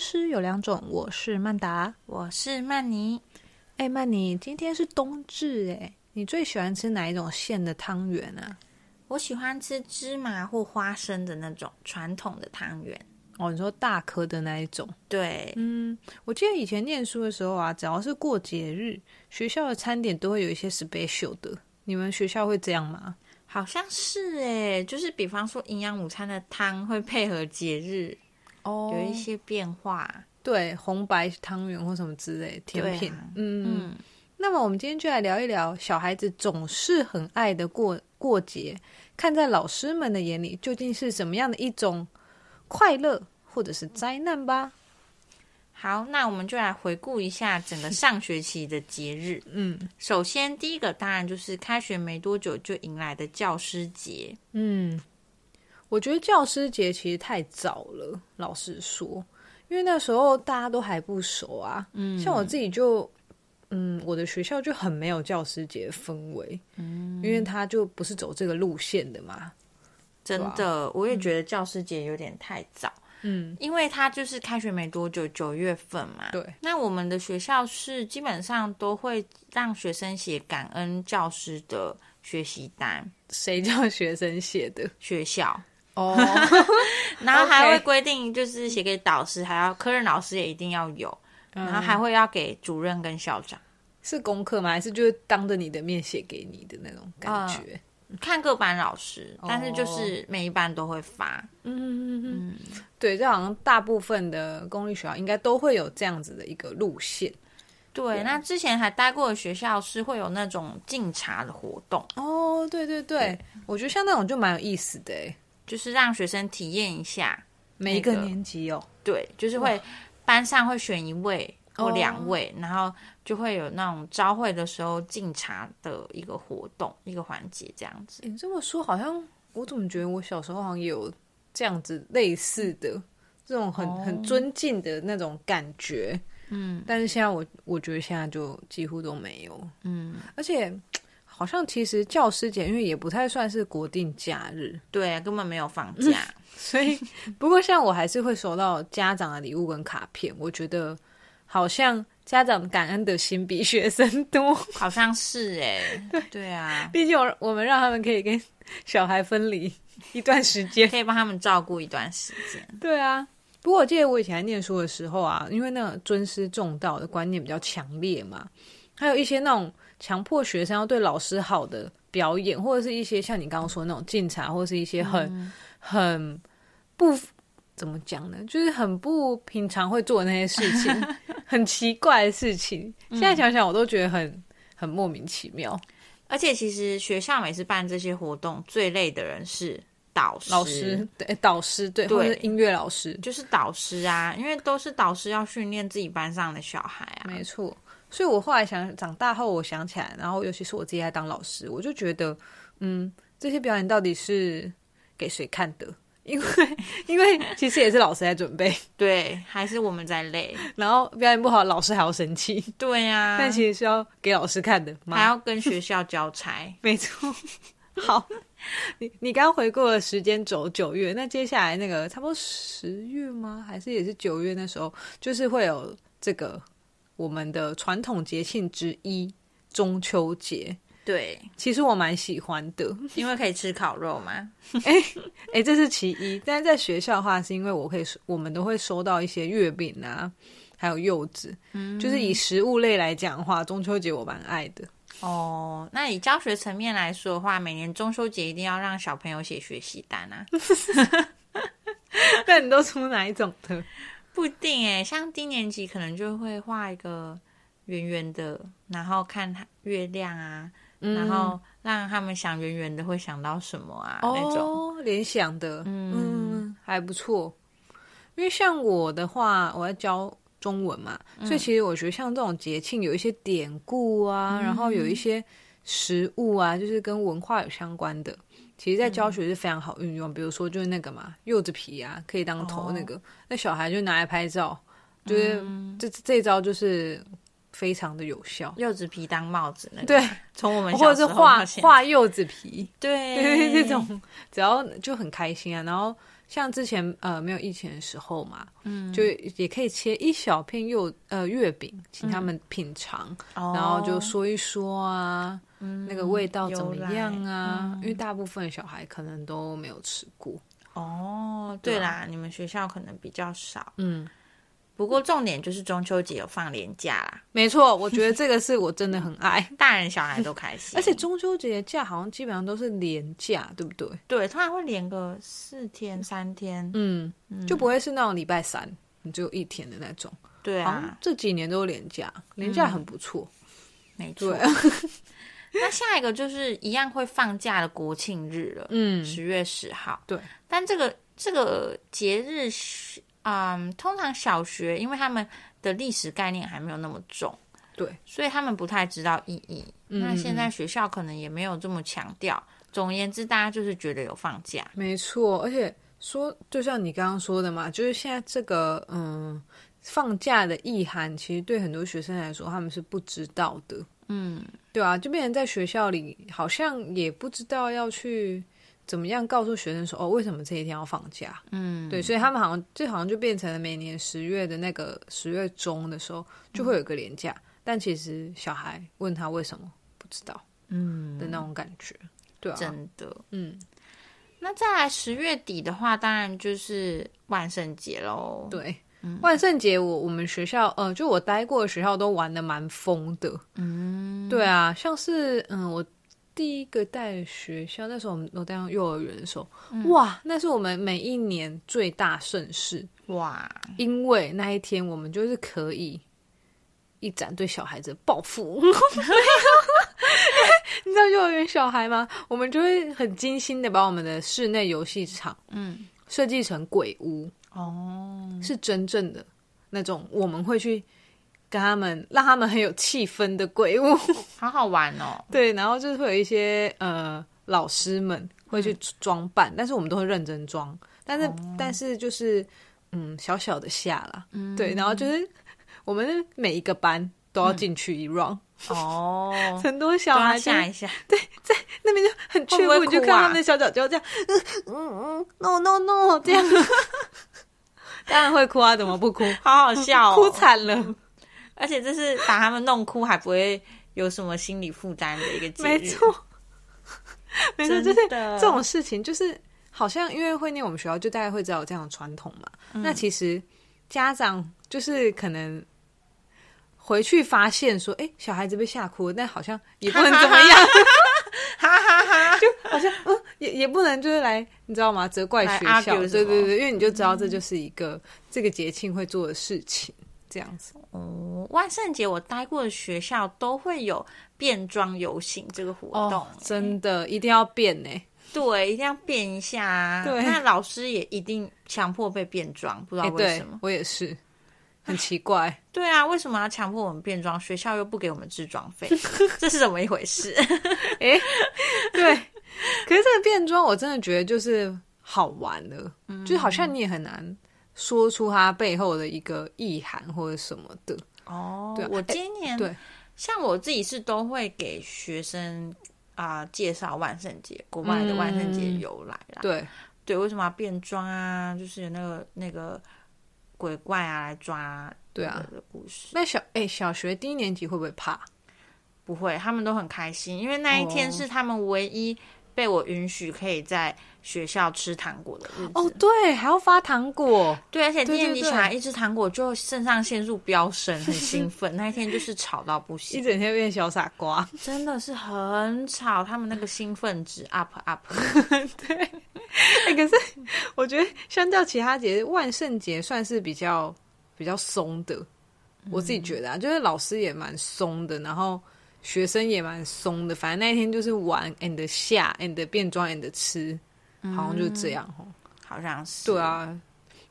诗有两种，我是曼达，我是曼妮。哎，曼妮，今天是冬至哎，你最喜欢吃哪一种馅的汤圆啊？我喜欢吃芝麻或花生的那种传统的汤圆。哦，你说大颗的那一种？对，嗯，我记得以前念书的时候啊，只要是过节日，学校的餐点都会有一些 special 的。你们学校会这样吗？好像是哎，就是比方说营养午餐的汤会配合节日哦，有一些变化。对，红白汤圆或什么之类甜品。嗯嗯。那么我们今天就来聊一聊小孩子总是很爱的过过节，看在老师们的眼里，究竟是什么样的一种快乐或者是灾难吧。好，那我们就来回顾一下整个上学期的节日。嗯，首先第一个当然就是开学没多久就迎来的教师节。嗯，我觉得教师节其实太早了，老实说，因为那时候大家都还不熟啊。嗯，像我自己就，嗯，我的学校就很没有教师节氛围。嗯，因为他就不是走这个路线的嘛。真的，我也觉得教师节有点太早。嗯，因为他就是开学没多久，九月份嘛。对。那我们的学校是基本上都会让学生写感恩教师的学习单。谁叫学生写的？学校。哦。然后还会规定，就是写给导师，还要科任老师也一定要有。然后还会要给主任跟校长。是功课吗？还是就是当着你的面写给你的那种感觉？看各班老师，但是就是每一班都会发。嗯嗯嗯，对，这好像大部分的公立学校应该都会有这样子的一个路线。对，那之前还待过的学校是会有那种敬茶的活动。哦，对对对，我觉得像那种就蛮有意思的，就是让学生体验一下每一个年级哦。对，就是会班上会选一位。或两位，然后就会有那种朝会的时候敬茶的一个活动，一个环节这样子。你这么说，好像我怎么觉得我小时候好像也有这样子类似的这种很很尊敬的那种感觉。嗯，但是现在我我觉得现在就几乎都没有。嗯，而且好像其实教师节因为也不太算是国定假日，对，根本没有放 假。所以不过像我还是会收到家长的礼物跟卡片，我觉得。好像家长感恩的心比学生多，好像是哎，对啊，毕竟我我们让他们可以跟小孩分离一段时间，可以帮他们照顾一段时间。对啊，不过我记得我以前在念书的时候啊，因为那个尊师重道的观念比较强烈嘛，还有一些那种强迫学生要对老师好的表演，或者是一些像你刚刚说那种敬茶，或者是一些很很不。怎么讲呢？就是很不平常会做的那些事情，很奇怪的事情。现在想想，我都觉得很很莫名其妙。而且，其实学校每次办这些活动，最累的人是导师。老师对导师对，或者音乐老师，就是导师啊，因为都是导师要训练自己班上的小孩啊。没错。所以我后来想，长大后我想起来，然后尤其是我自己在当老师，我就觉得，嗯，这些表演到底是给谁看的？因为，因为其实也是老师在准备，对，还是我们在累，然后表演不好，老师还要生气，对呀。但其实是要给老师看的，还要跟学校交差，没错。好，你你刚回顾了时间轴九月，那接下来那个差不多十月吗？还是也是九月那时候，就是会有这个我们的传统节庆之一中秋节。对，其实我蛮喜欢的，因为可以吃烤肉嘛。哎哎，这是其一。但是在学校的话，是因为我可以，我们都会收到一些月饼啊，还有柚子。嗯，就是以食物类来讲的话，中秋节我蛮爱的。哦，那以教学层面来说的话，每年中秋节一定要让小朋友写学习单啊。那你都出哪一种的？不一定哎，像低年级可能就会画一个圆圆的，然后看月亮啊。然后让他们想圆圆的会想到什么啊？那种联想的，嗯，还不错。因为像我的话，我要教中文嘛，所以其实我觉得像这种节庆有一些典故啊，然后有一些食物啊，就是跟文化有相关的，其实在教学是非常好运用。比如说就是那个嘛，柚子皮啊，可以当头那个，那小孩就拿来拍照，就是这这招就是。非常的有效，柚子皮当帽子那对，从我们或者是画画柚子皮，对，这种只要就很开心啊。然后像之前呃没有疫情的时候嘛，嗯，就也可以切一小片柚呃月饼，请他们品尝，然后就说一说啊，那个味道怎么样啊？因为大部分小孩可能都没有吃过。哦，对啦，你们学校可能比较少，嗯。不过重点就是中秋节有放年假啦，没错，我觉得这个是我真的很爱，大人小孩都开心。而且中秋节假好像基本上都是连假，对不对？对，通常会连个四天三天，嗯，就不会是那种礼拜三你只有一天的那种。对啊，这几年都有连假，连假很不错，没错。那下一个就是一样会放假的国庆日了，嗯，十月十号。对，但这个这个节日是。嗯，通常小学因为他们的历史概念还没有那么重，对，所以他们不太知道意义。那现在学校可能也没有这么强调。总而言之，大家就是觉得有放假，没错。而且说，就像你刚刚说的嘛，就是现在这个嗯放假的意涵，其实对很多学生来说，他们是不知道的。嗯，对啊，就变成在学校里好像也不知道要去。怎么样告诉学生说哦，为什么这一天要放假？嗯，对，所以他们好像这好像就变成了每年十月的那个十月中的时候就会有个连假，但其实小孩问他为什么不知道，嗯的那种感觉，对啊，真的，嗯。那再来十月底的话，当然就是万圣节喽。对，万圣节我我们学校呃，就我待过的学校都玩的蛮疯的。嗯，对啊，像是嗯我。第一个带学校，那时候我们我带上幼儿园的时候，哇，那是我们每一年最大盛事哇！因为那一天我们就是可以一展对小孩子的报复。你知道幼儿园小孩吗？我们就会很精心的把我们的室内游戏场，嗯，设计成鬼屋哦，是真正的那种，我们会去。跟他们，让他们很有气氛的鬼屋，好好玩哦。对，然后就是会有一些呃老师们会去装扮，但是我们都会认真装。但是但是就是嗯小小的吓了，对，然后就是我们每一个班都要进去一 round 哦，很多小孩吓一下，对，在那边就很怯步，就看他们的小脚脚这样，嗯嗯嗯，no no no，这样，当然会哭啊，怎么不哭？好好笑，哭惨了。而且这是把他们弄哭，还不会有什么心理负担的一个节日。没错，没错，就是这种事情，就是好像因为会念我们学校，就大家会知道有这样的传统嘛。那其实家长就是可能回去发现说，哎，小孩子被吓哭，但好像也不能怎么样，哈哈哈，就好像嗯，也也不能就是来，你知道吗？责怪学校，对对对，因为你就知道这就是一个这个节庆会做的事情。这样子哦，万圣节我待过的学校都会有变装游行这个活动，真的一定要变呢？对，一定要变一下。对，那老师也一定强迫被变装，不知道为什么。我也是，很奇怪。对啊，为什么要强迫我们变装？学校又不给我们置装费，这是怎么一回事？哎，对。可是这个变装，我真的觉得就是好玩的，就好像你也很难。说出它背后的一个意涵或者什么的哦。对，我今年对，像我自己是都会给学生啊介绍万圣节，国外的万圣节由来啦。对对，为什么要变装啊？就是那个那个鬼怪啊来抓对啊的故事。那小哎小学低年级会不会怕？不会，他们都很开心，因为那一天是他们唯一被我允许可以在。学校吃糖果的日子哦，对，还要发糖果，对，而且第二天小孩一吃糖果就肾上腺素飙升，很 兴奋。那一天就是吵到不行，一整天变小傻瓜，真的是很吵。他们那个兴奋值 up up，对。哎，可是我觉得相较其他节日，万圣节算是比较比较松的。我自己觉得啊，就是老师也蛮松的，然后学生也蛮松的。反正那一天就是玩 and 下 and 变装 and 吃。好像就是这样哦，好像是对啊。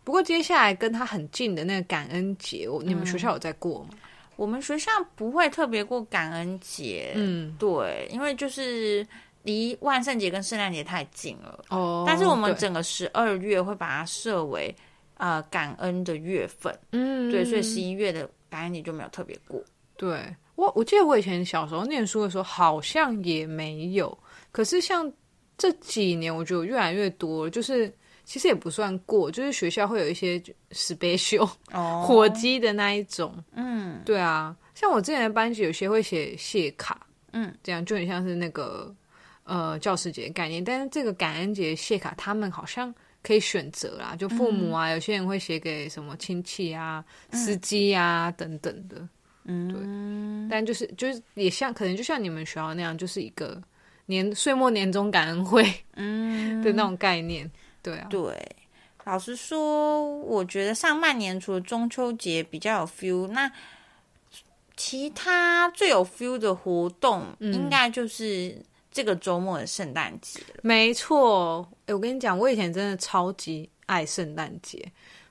不过接下来跟他很近的那个感恩节，你们学校有在过吗？我们学校不会特别过感恩节，嗯，对，因为就是离万圣节跟圣诞节太近了哦。但是我们整个十二月会把它设为呃感恩的月份，嗯，对，所以十一月的感恩节就没有特别过。对我，我记得我以前小时候念书的时候好像也没有，可是像。这几年我觉得越来越多，就是其实也不算过，就是学校会有一些 special 哦，火鸡的那一种。嗯对啊，像我之前的班级有些会写谢卡，嗯，这样就很像是那个呃教师节的概念。但是这个感恩节谢卡，他们好像可以选择啦，就父母啊，有些人会写给什么亲戚啊、司机啊等等的。嗯，对但就是就是也像可能就像你们学校那样，就是一个年岁末年终感恩会嗯 的那种概念。对啊，对。老实说，我觉得上半年除了中秋节比较有 feel，那其他最有 feel 的活动，应该就是这个周末的圣诞节了。没错。哎，我跟你讲，我以前真的超级爱圣诞节，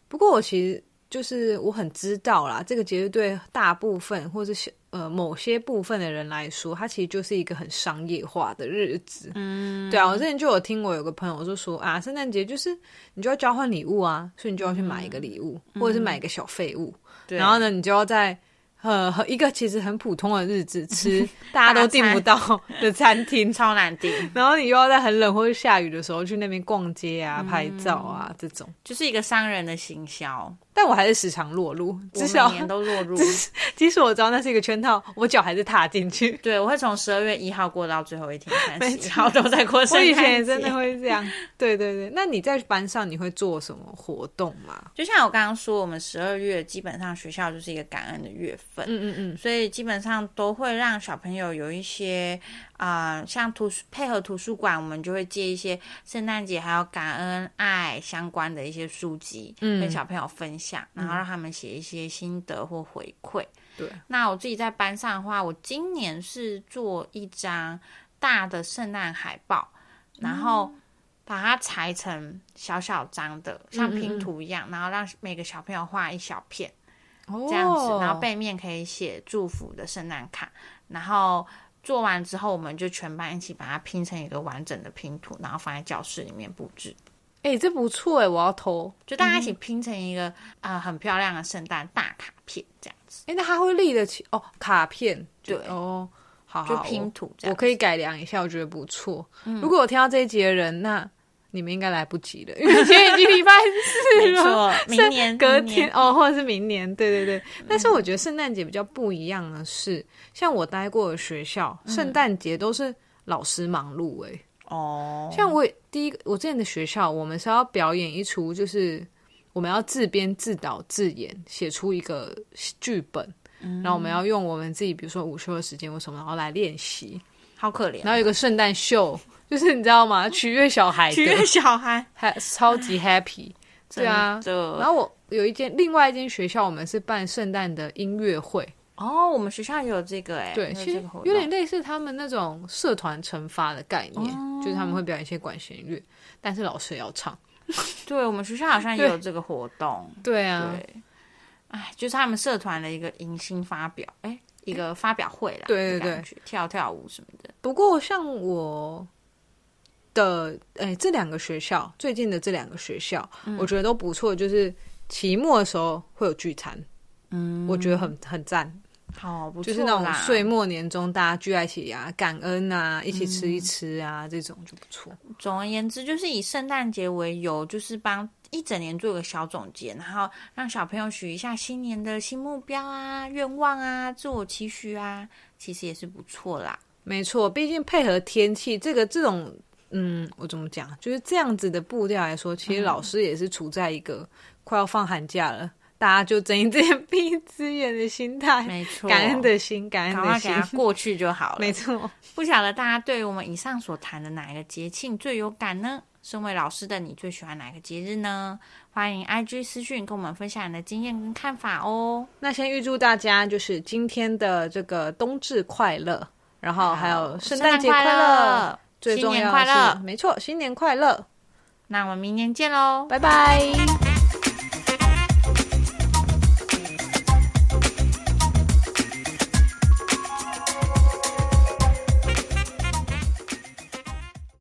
不过我其实就是我很知道啦，这个节日对大部分或者是呃某些部分的人来说，它其实就是一个很商业化的日子。嗯，对啊，我之前就有听我有个朋友就说啊，圣诞节就是你就要交换礼物啊，所以你就要去买一个礼物，或者是买一个小废物，对然后呢，你就要在呃和一个其实很普通的日子 吃大家都订不到的餐厅，超难订，然后你又要在很冷或者下雨的时候去那边逛街啊、拍照啊这种。就是一个商人的行销，但我还是时常落入，我 至少每年都落入。即使我知道那是一个圈套，我脚还是踏进去。对，我会从十二月一号过到最后一天三没十一号都在过圣我诞节。以前也真的会这样。对对对，那你在班上你会做什么活动吗？就像我刚刚说，我们十二月基本上学校就是一个感恩的月份，嗯嗯嗯，所以基本上都会让小朋友有一些啊、呃像图书配合图书馆，我们就会借一些圣诞节还有感恩爱相关的一些书籍，嗯。跟小朋友分享，然后让他们写一些心得或回馈。对，那我自己在班上的话，我今年是做一张大的圣诞海报，然后把它裁成小小张的，像拼图一样，然后让每个小朋友画一小片。这样子，然后背面可以写祝福的圣诞卡，然后做完之后，我们就全班一起把它拼成一个完整的拼图，然后放在教室里面布置，哎、这不错哎，我要偷。就大家一起拼成一个啊、呃很漂亮的圣诞大卡片这样子，哎、那它会立得起哦，卡片就对哦，好好就拼图这样。我可以改良一下，我觉得不错。如果我听到这一集的人，那你们应该来不及了，因为今天已经礼拜四没了。错，明年隔天哦，或者是明年，对对对。但是我觉得圣诞节比较不一样的是，像我待过的学校，圣诞节都是老师忙碌哎、哦，像我第一个，我之前的学校，我们是要表演一出，就是我们要自编自导自演，写出一个剧本，然后我们要用我们自己，比如说午休的时间或什么，然后来练习。好可怜，然后有一个圣诞秀，就是你知道吗？取悦小孩取悦，小孩，还超级 happy。对啊，然后我有一间另外一间学校，我们是办圣诞的音乐会，哦，我们学校也有这个哎，对，有其实有点类似他们那种社团惩罚的概念，哦。就是他们会表演一些管弦乐，但是老师也要唱。对我们学校好像也有这个活动，对啊，对，哎，就是他们社团的一个迎新发表，哎，一个发表会啦，对对对。跳跳舞什么的，不过像我的哎、这两个学校最近的这两个学校，嗯我觉得都不错，就是期末的时候会有聚餐，嗯，我觉得很很赞，好不错就是那种岁末年终大家聚在一起啊，感恩啊，一起吃一吃啊，这种就不错。总而言之，就是以圣诞节为由，就是帮一整年做个小总结，然后让小朋友许一下新年的新目标啊、愿望啊、自我期许啊，其实也是不错啦。没错，毕竟配合天气，这个这种，嗯，我怎么讲，就是这样子的步调来说，其实老师也是处在一个快要放寒假了，大家就睁一只眼闭一只眼的心态，没错，感恩的心，感恩的心过去就好了。没错。不晓得大家对于我们以上所谈的哪一个节庆最有感呢？身为老师的你最喜欢哪个节日呢？欢迎 IG 私讯跟我们分享你的经验跟看法哦。那先预祝大家就是今天的这个冬至快乐，然后还有圣诞节快快乐，最重要的快乐。是，没错，新年快乐，那我们明年见喽，拜拜。